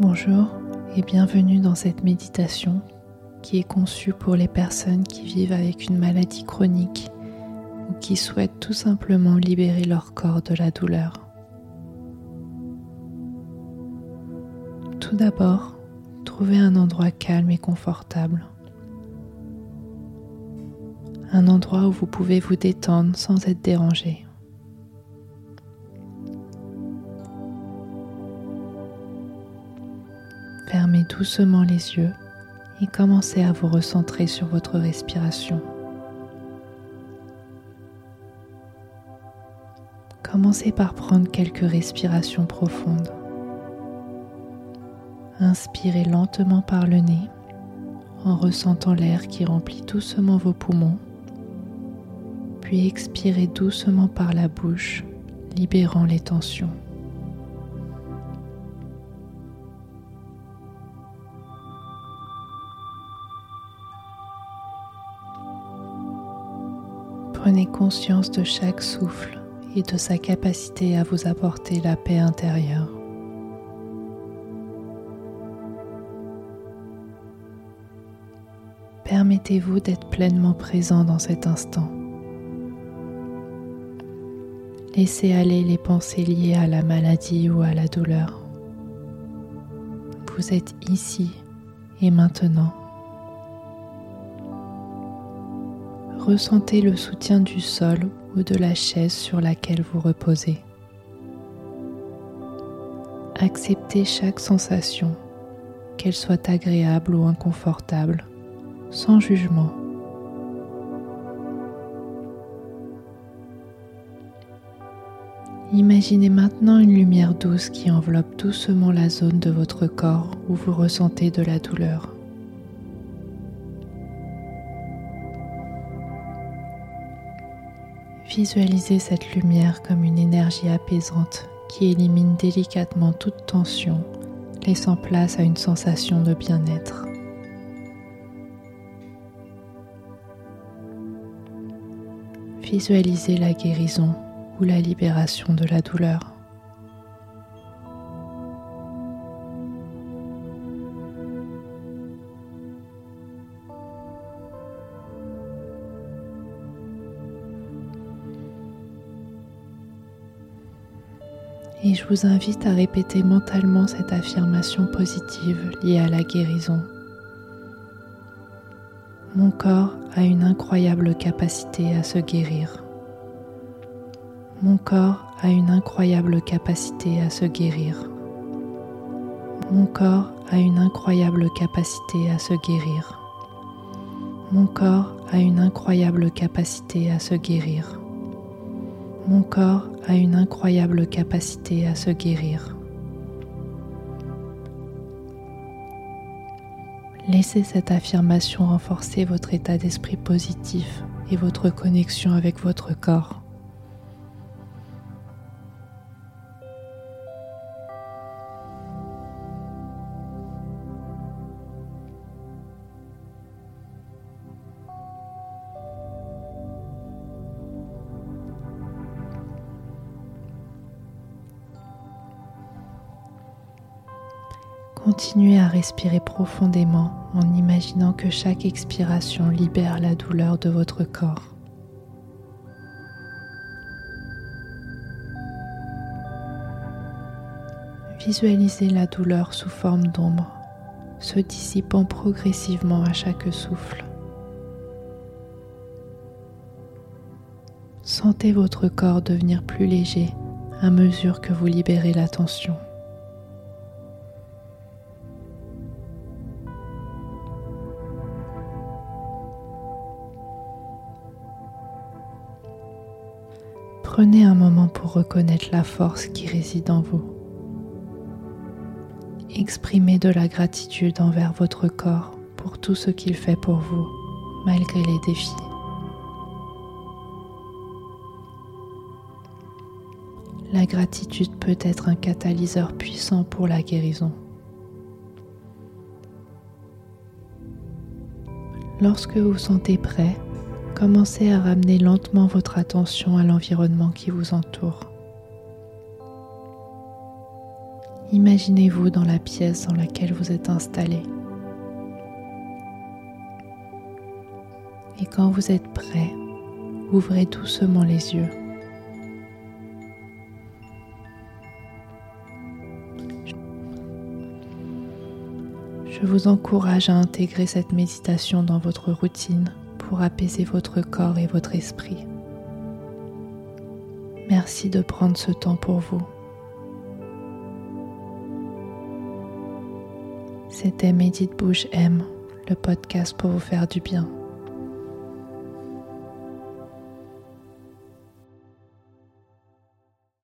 Bonjour et bienvenue dans cette méditation qui est conçue pour les personnes qui vivent avec une maladie chronique ou qui souhaitent tout simplement libérer leur corps de la douleur. Tout d'abord, trouvez un endroit calme et confortable. Un endroit où vous pouvez vous détendre sans être dérangé. Fermez doucement les yeux et commencez à vous recentrer sur votre respiration. Commencez par prendre quelques respirations profondes. Inspirez lentement par le nez en ressentant l'air qui remplit doucement vos poumons, puis expirez doucement par la bouche, libérant les tensions. Prenez conscience de chaque souffle et de sa capacité à vous apporter la paix intérieure. Permettez-vous d'être pleinement présent dans cet instant. Laissez aller les pensées liées à la maladie ou à la douleur. Vous êtes ici et maintenant. Ressentez le soutien du sol ou de la chaise sur laquelle vous reposez. Acceptez chaque sensation, qu'elle soit agréable ou inconfortable, sans jugement. Imaginez maintenant une lumière douce qui enveloppe doucement la zone de votre corps où vous ressentez de la douleur. Visualisez cette lumière comme une énergie apaisante qui élimine délicatement toute tension, laissant place à une sensation de bien-être. Visualisez la guérison ou la libération de la douleur. Et je vous invite à répéter mentalement cette affirmation positive liée à la guérison. Mon corps a une incroyable capacité à se guérir. Mon corps a une incroyable capacité à se guérir. Mon corps a une incroyable capacité à se guérir. Mon corps a une incroyable capacité à se guérir. Mon corps a une incroyable capacité à se guérir. Laissez cette affirmation renforcer votre état d'esprit positif et votre connexion avec votre corps. Continuez à respirer profondément en imaginant que chaque expiration libère la douleur de votre corps. Visualisez la douleur sous forme d'ombre, se dissipant progressivement à chaque souffle. Sentez votre corps devenir plus léger à mesure que vous libérez la tension. Prenez un moment pour reconnaître la force qui réside en vous. Exprimez de la gratitude envers votre corps pour tout ce qu'il fait pour vous, malgré les défis. La gratitude peut être un catalyseur puissant pour la guérison. Lorsque vous sentez prêt, commencez à ramener lentement votre attention à l'environnement qui vous entoure. Imaginez-vous dans la pièce dans laquelle vous êtes installé. Et quand vous êtes prêt, ouvrez doucement les yeux. Je vous encourage à intégrer cette méditation dans votre routine pour apaiser votre corps et votre esprit. Merci de prendre ce temps pour vous. C'était Médite Bouge M, le podcast pour vous faire du bien.